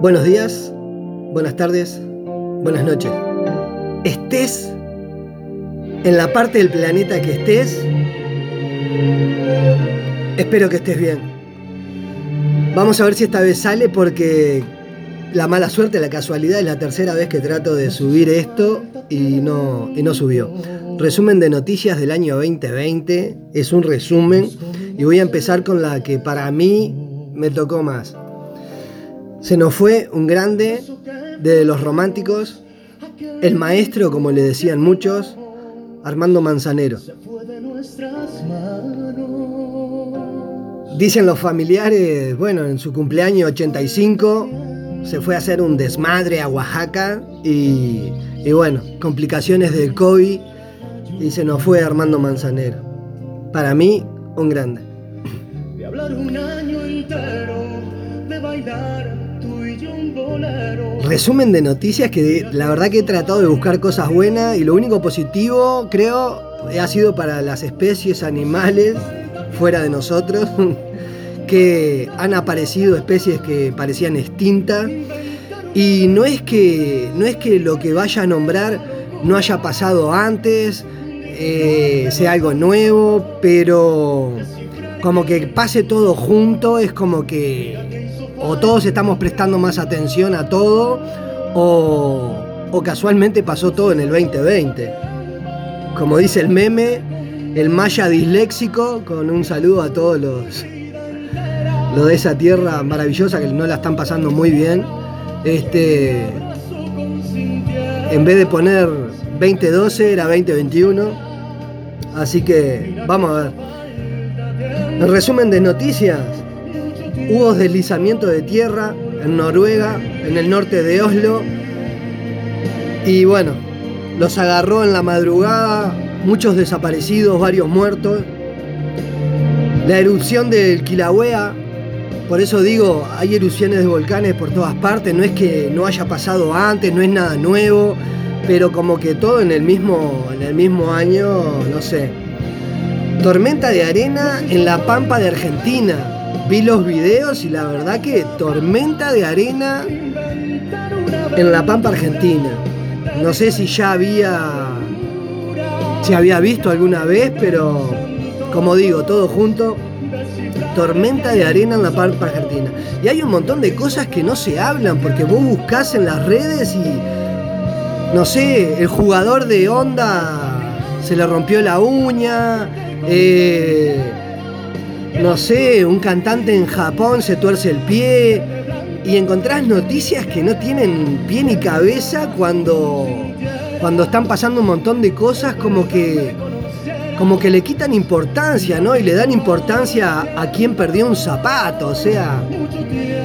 Buenos días, buenas tardes, buenas noches. Estés en la parte del planeta que estés, espero que estés bien. Vamos a ver si esta vez sale porque la mala suerte, la casualidad es la tercera vez que trato de subir esto y no, y no subió. Resumen de noticias del año 2020, es un resumen y voy a empezar con la que para mí me tocó más. Se nos fue un grande de los románticos, el maestro, como le decían muchos, Armando Manzanero. Dicen los familiares, bueno, en su cumpleaños 85 se fue a hacer un desmadre a Oaxaca y, y bueno, complicaciones del COVID y se nos fue Armando Manzanero. Para mí, un grande. Resumen de noticias que la verdad que he tratado de buscar cosas buenas y lo único positivo creo ha sido para las especies animales fuera de nosotros que han aparecido especies que parecían extintas. Y no es que no es que lo que vaya a nombrar no haya pasado antes eh, sea algo nuevo pero como que pase todo junto es como que o todos estamos prestando más atención a todo, o, casualmente pasó todo en el 2020. Como dice el meme, el maya disléxico, con un saludo a todos los, los de esa tierra maravillosa que no la están pasando muy bien. Este, en vez de poner 2012 era 2021. Así que vamos a ver. En resumen de noticias, Hubo deslizamiento de tierra en Noruega, en el norte de Oslo. Y bueno, los agarró en la madrugada, muchos desaparecidos, varios muertos. La erupción del Kilauea, por eso digo, hay erupciones de volcanes por todas partes, no es que no haya pasado antes, no es nada nuevo, pero como que todo en el mismo, en el mismo año, no sé. Tormenta de arena en la pampa de Argentina vi los videos y la verdad que tormenta de arena en la Pampa Argentina. No sé si ya había se había visto alguna vez, pero como digo, todo junto, tormenta de arena en la Pampa Argentina. Y hay un montón de cosas que no se hablan porque vos buscás en las redes y no sé, el jugador de onda se le rompió la uña, eh, no sé, un cantante en Japón se tuerce el pie y encontrás noticias que no tienen pie ni cabeza cuando, cuando están pasando un montón de cosas como que, como que le quitan importancia, ¿no? Y le dan importancia a, quien perdió un zapato, o sea,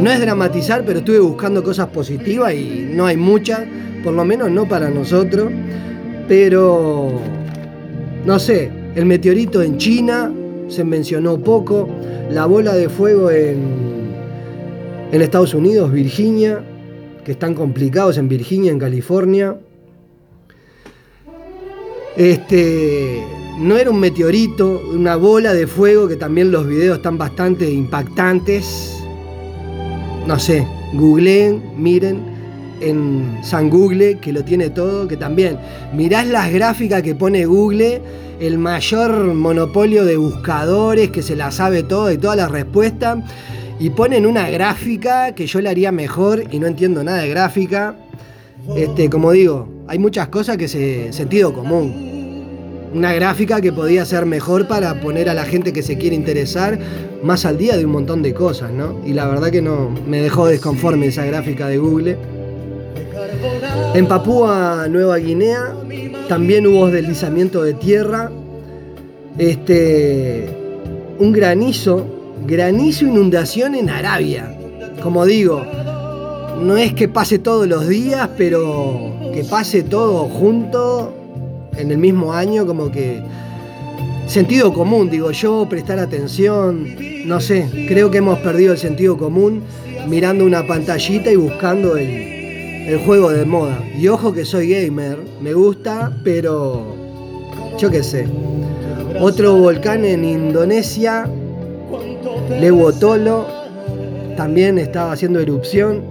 no es dramatizar, pero estuve buscando cosas positivas y no hay muchas, por lo menos no para nosotros, pero, no sé, el meteorito en China, se mencionó poco. La bola de fuego en, en Estados Unidos, Virginia, que están complicados en Virginia, en California. Este, no era un meteorito, una bola de fuego, que también los videos están bastante impactantes. No sé, googleen, miren en San Google, que lo tiene todo, que también mirás las gráficas que pone Google el mayor monopolio de buscadores que se la sabe todo y todas las respuestas. Y ponen una gráfica que yo la haría mejor y no entiendo nada de gráfica. Este, como digo, hay muchas cosas que se. sentido común. Una gráfica que podía ser mejor para poner a la gente que se quiere interesar más al día de un montón de cosas, ¿no? Y la verdad que no me dejó desconforme esa gráfica de Google. En Papúa Nueva Guinea también hubo deslizamiento de tierra, este, un granizo, granizo, inundación en Arabia. Como digo, no es que pase todos los días, pero que pase todo junto en el mismo año, como que sentido común, digo yo, prestar atención, no sé, creo que hemos perdido el sentido común mirando una pantallita y buscando el, el juego de moda. Y ojo que soy gamer, me gusta, pero yo qué sé. Otro volcán en Indonesia, Lewotolo, también estaba haciendo erupción.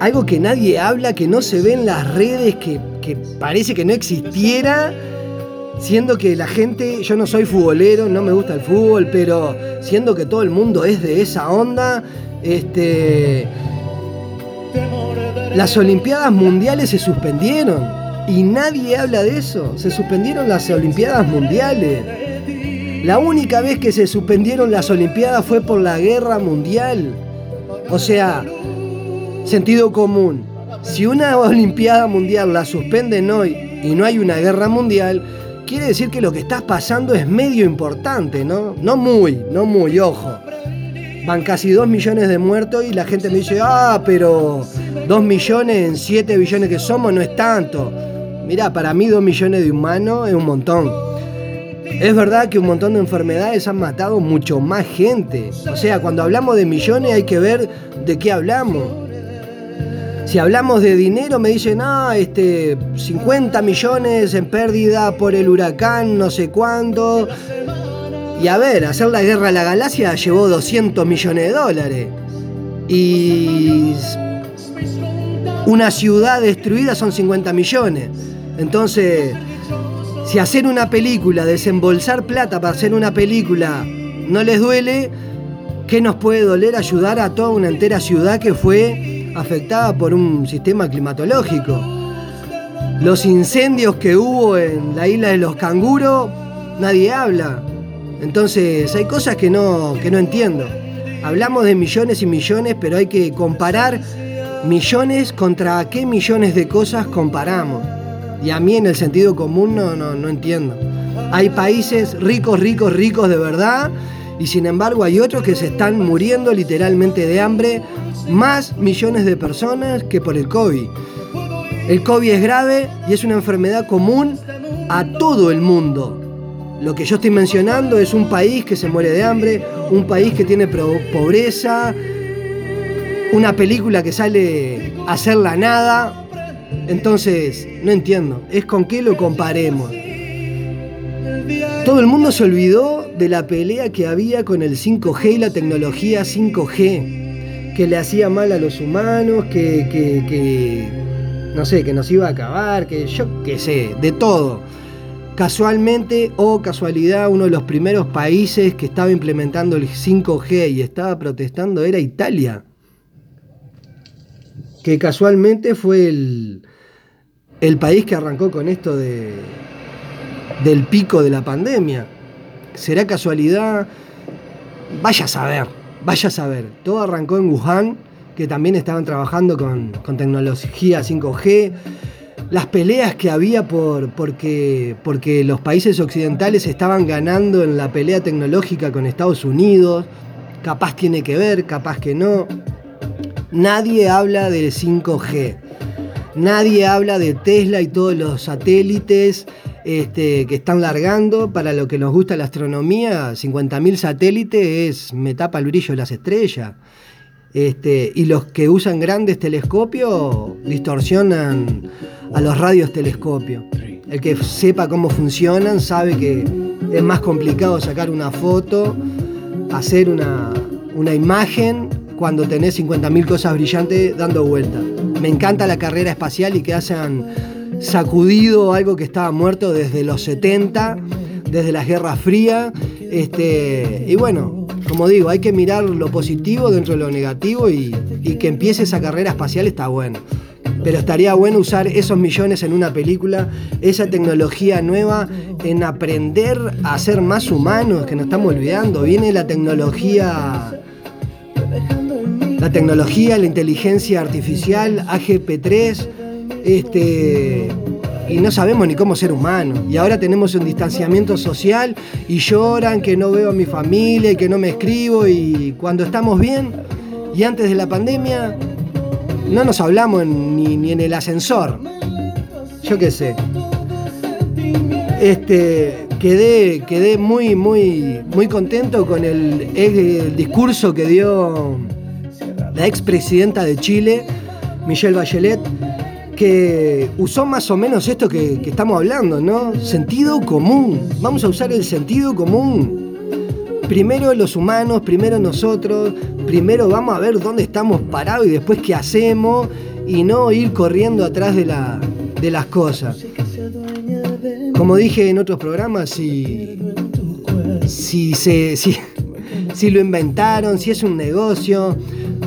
algo que nadie habla, que no se ve en las redes, que, que parece que no existiera, siendo que la gente, yo no soy futbolero, no me gusta el fútbol, pero siendo que todo el mundo es de esa onda, este, las Olimpiadas Mundiales se suspendieron y nadie habla de eso. Se suspendieron las Olimpiadas Mundiales. La única vez que se suspendieron las Olimpiadas fue por la guerra mundial. O sea, sentido común. Si una Olimpiada Mundial la suspenden hoy y no hay una guerra mundial, quiere decir que lo que está pasando es medio importante, ¿no? No muy, no muy, ojo. Van casi 2 millones de muertos y la gente me dice, ah, pero 2 millones en 7 billones que somos no es tanto. Mirá, para mí 2 millones de humanos es un montón. Es verdad que un montón de enfermedades han matado mucho más gente. O sea, cuando hablamos de millones hay que ver de qué hablamos. Si hablamos de dinero, me dicen, ah, este, 50 millones en pérdida por el huracán, no sé cuándo. Y a ver, hacer la guerra a la galaxia llevó 200 millones de dólares. Y una ciudad destruida son 50 millones. Entonces, si hacer una película, desembolsar plata para hacer una película, no les duele, ¿qué nos puede doler ayudar a toda una entera ciudad que fue afectada por un sistema climatológico? Los incendios que hubo en la isla de los canguros, nadie habla. Entonces hay cosas que no, que no entiendo. Hablamos de millones y millones, pero hay que comparar millones contra qué millones de cosas comparamos. Y a mí en el sentido común no, no, no entiendo. Hay países ricos, ricos, ricos de verdad, y sin embargo hay otros que se están muriendo literalmente de hambre, más millones de personas que por el COVID. El COVID es grave y es una enfermedad común a todo el mundo. Lo que yo estoy mencionando es un país que se muere de hambre, un país que tiene pobreza, una película que sale a hacer la nada. Entonces, no entiendo, es con qué lo comparemos. Todo el mundo se olvidó de la pelea que había con el 5G y la tecnología 5G, que le hacía mal a los humanos, que, que, que no sé, que nos iba a acabar, que yo qué sé, de todo. Casualmente o casualidad, uno de los primeros países que estaba implementando el 5G y estaba protestando era Italia. Que casualmente fue el, el país que arrancó con esto de, del pico de la pandemia. ¿Será casualidad? Vaya a saber, vaya a saber. Todo arrancó en Wuhan, que también estaban trabajando con, con tecnología 5G las peleas que había por, porque, porque los países occidentales estaban ganando en la pelea tecnológica con Estados Unidos, capaz tiene que ver, capaz que no. Nadie habla del 5G, nadie habla de Tesla y todos los satélites este, que están largando. Para lo que nos gusta la astronomía, 50.000 satélites es me tapa el brillo de las estrellas. Este, y los que usan grandes telescopios distorsionan a los radios telescopios. El que sepa cómo funcionan sabe que es más complicado sacar una foto, hacer una, una imagen cuando tenés 50.000 cosas brillantes dando vuelta. Me encanta la carrera espacial y que hayan sacudido algo que estaba muerto desde los 70, desde la Guerra Fría. Este, y bueno, como digo, hay que mirar lo positivo dentro de lo negativo y, que empiece esa carrera espacial está bueno pero estaría bueno usar esos millones en una película, esa tecnología nueva, en aprender a ser más humanos, que nos estamos olvidando. Viene la tecnología, la tecnología, la inteligencia artificial, AGP3, este, y no sabemos ni cómo ser humanos. Y ahora tenemos un distanciamiento social y lloran que no veo a mi familia y que no me escribo y cuando estamos bien y antes de la pandemia no nos hablamos ni, en el ascensor. Yo qué sé. Este, quedé, quedé muy, muy, muy contento con el, discurso que dio la expresidenta de Chile, Michelle Bachelet, que usó más o menos esto que, estamos hablando, ¿no? Sentido común. Vamos a usar el sentido común. Primero los humanos, primero nosotros, primero vamos a ver dónde estamos parados y después qué hacemos y no ir corriendo atrás de, la, de las cosas. Como dije en otros programas, si, si, se, si lo inventaron, si es un negocio,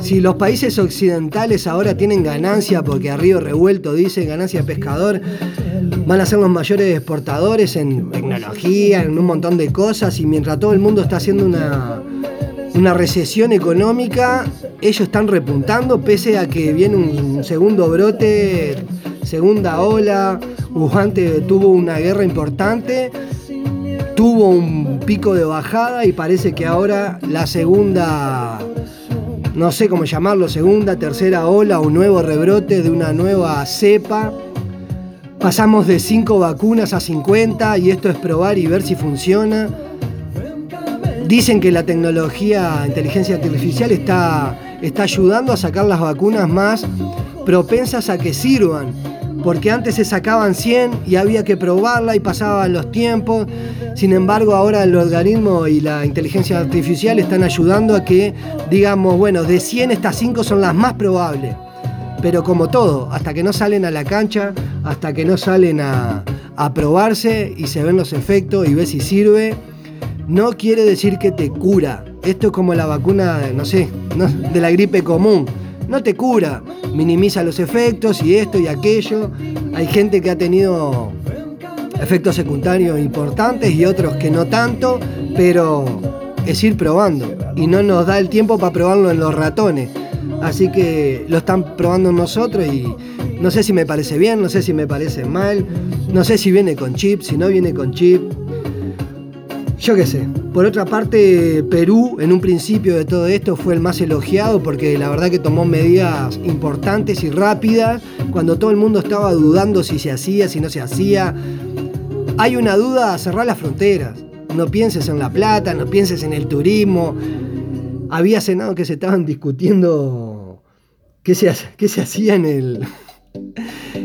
si los países occidentales ahora tienen ganancia, porque a Río Revuelto dice ganancia pescador, van a ser los mayores exportadores en tecnología, en un montón de cosas, y mientras todo el mundo está haciendo una, una recesión económica, ellos están repuntando, pese a que viene un segundo brote, segunda ola, Wuhan tuvo una guerra importante, tuvo un pico de bajada y parece que ahora la segunda no sé cómo llamarlo, segunda, tercera ola o nuevo rebrote de una nueva cepa. Pasamos de 5 vacunas a 50 y esto es probar y ver si funciona. Dicen que la tecnología, inteligencia artificial está, está ayudando a sacar las vacunas más propensas a que sirvan porque antes se sacaban 100 y había que probarla y pasaban los tiempos. Sin embargo, ahora el organismo y la inteligencia artificial están ayudando a que, digamos, bueno, de 100 estas 5 son las más probables. Pero como todo, hasta que no salen a la cancha, hasta que no salen a, probarse y se ven los efectos y ves si sirve, no quiere decir que te cura. Esto es como la vacuna, no sé, de la gripe común no te cura, minimiza los efectos y esto y aquello. Hay gente que ha tenido efectos secundarios importantes y otros que no tanto, pero es ir probando y no nos da el tiempo para probarlo en los ratones. Así que lo están probando nosotros y no sé si me parece bien, no sé si me parece mal, no sé si viene con chip, si no viene con chip. Yo qué sé. Por otra parte, Perú en un principio de todo esto fue el más elogiado porque la verdad que tomó medidas importantes y rápidas cuando todo el mundo estaba dudando si se hacía, si no se hacía. Hay una duda, cerrar las fronteras. No pienses en la plata, no pienses en el turismo. Había cenado que se estaban discutiendo qué se, qué se hacía en el,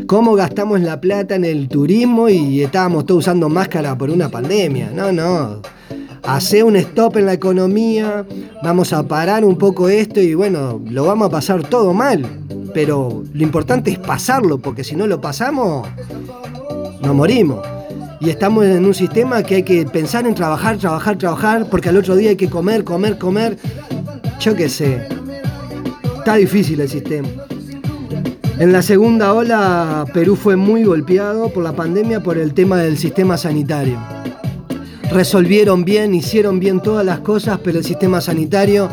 cómo gastamos la plata en el turismo y estábamos todos usando máscara por una pandemia. No, no. Hace un stop en la economía, vamos a parar un poco esto y bueno, lo vamos a pasar todo mal. Pero lo importante es pasarlo, porque si no lo pasamos, nos morimos. Y estamos en un sistema que hay que pensar en trabajar, trabajar, trabajar, porque al otro día hay que comer, comer, comer. Yo qué sé. Está difícil el sistema. En la segunda ola, Perú fue muy golpeado por la pandemia por el tema del sistema sanitario. Resolvieron bien, hicieron bien todas las cosas, pero el sistema sanitario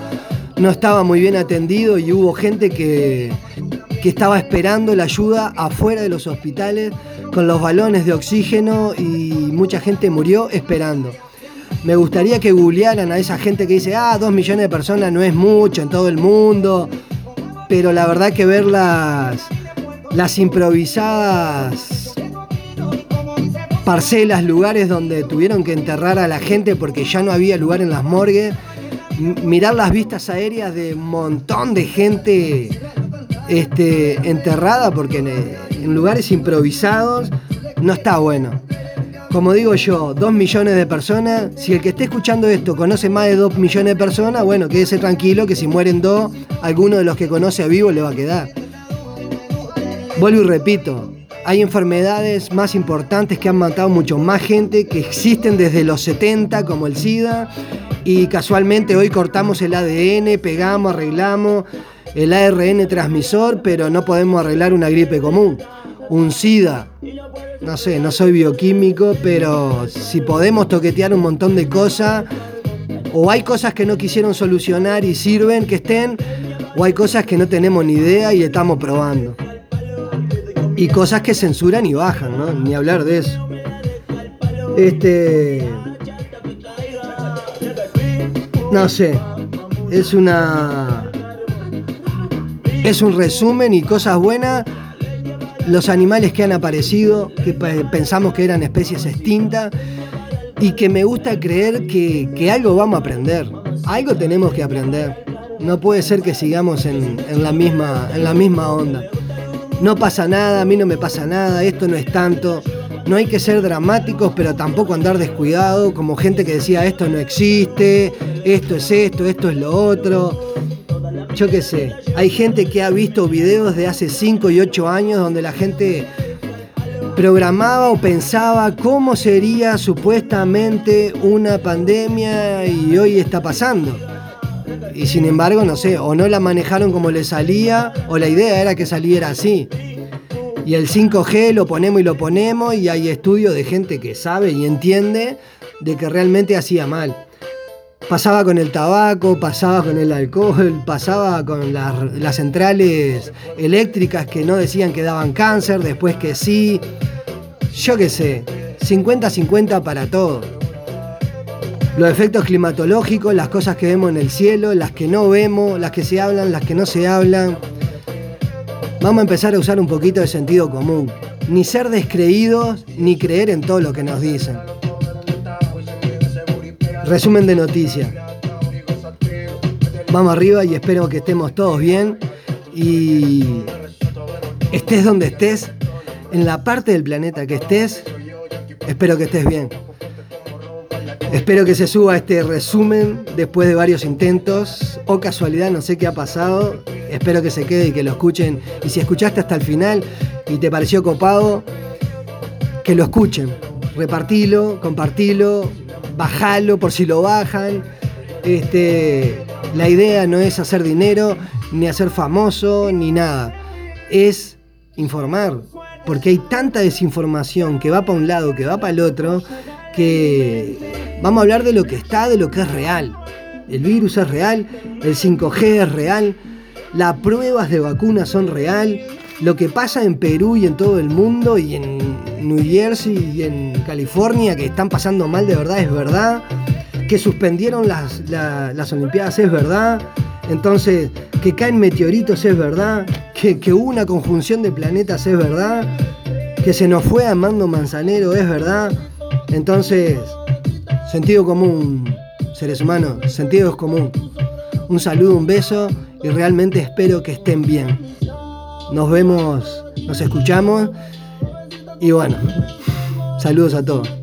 no estaba muy bien atendido y hubo gente que, que estaba esperando la ayuda afuera de los hospitales con los balones de oxígeno y mucha gente murió esperando. Me gustaría que googlearan a esa gente que dice, ah, dos millones de personas no es mucho en todo el mundo pero la verdad que ver las, las improvisadas parcelas, lugares donde tuvieron que enterrar a la gente porque ya no había lugar en las morgues, mirar las vistas aéreas de un montón de gente este, enterrada porque en lugares improvisados no está bueno como digo yo, dos millones de personas. Si el que esté escuchando esto conoce más de dos millones de personas, bueno, quédese tranquilo que si mueren dos, alguno de los que conoce a vivo le va a quedar. Vuelvo y repito, hay enfermedades más importantes que han matado mucho más gente, que existen desde los 70, como el SIDA, y casualmente hoy cortamos el ADN, pegamos, arreglamos el ARN transmisor, pero no podemos arreglar una gripe común. Un SIDA, no sé, no soy bioquímico, pero si podemos toquetear un montón de cosas, o hay cosas que no quisieron solucionar y sirven que estén, o hay cosas que no tenemos ni idea y estamos probando. Y cosas que censuran y bajan, ¿no? Ni hablar de eso. Este. No sé. Es una. Es un resumen y cosas buenas los animales que han aparecido, que pensamos que eran especies extintas, y que me gusta creer que, algo vamos a aprender, algo tenemos que aprender. No puede ser que sigamos en, la misma, en la misma onda. No pasa nada, a mí no me pasa nada, esto no es tanto. No hay que ser dramáticos, pero tampoco andar descuidado, como gente que decía esto no existe, esto es esto, esto es lo otro. Yo qué sé, hay gente que ha visto videos de hace 5 y 8 años donde la gente programaba o pensaba cómo sería supuestamente una pandemia y hoy está pasando. Y sin embargo, no sé, o no la manejaron como le salía, o la idea era que saliera así. Y el 5G lo ponemos y lo ponemos, y hay estudios de gente que sabe y entiende de que realmente hacía mal. Pasaba con el tabaco, pasaba con el alcohol, pasaba con las, centrales eléctricas que no decían que daban cáncer, después que sí. Yo qué sé, 50-50 para todo. Los efectos climatológicos, las cosas que vemos en el cielo, las que no vemos, las que se hablan, las que no se hablan. Vamos a empezar a usar un poquito de sentido común. Ni ser descreídos, ni creer en todo lo que nos dicen. Resumen de noticias. Vamos arriba y espero que estemos todos bien y estés donde estés, en la parte del planeta que estés, espero que estés bien. Espero que se suba este resumen después de varios intentos o casualidad, no sé qué ha pasado. Espero que se quede y que lo escuchen. Y si escuchaste hasta el final y te pareció copado, que lo escuchen. Repartilo, compartilo, bajalo por si lo bajan. Este, la idea no es hacer dinero, ni hacer famoso, ni nada. Es informar. Porque hay tanta desinformación que va para un lado, que va para el otro, que vamos a hablar de lo que está, de lo que es real. El virus es real, el 5G es real, las pruebas de vacunas son real, lo que pasa en Perú y en todo el mundo y en New Jersey y en California que están pasando mal de verdad es verdad, que suspendieron las, las Olimpiadas es verdad, entonces que caen meteoritos es verdad, que, que, hubo una conjunción de planetas es verdad, que se nos fue Armando Manzanero es verdad, entonces sentido común, seres humanos, sentido es común. Un saludo, un beso y realmente espero que estén bien. Nos vemos, nos escuchamos y bueno, saludos a todos.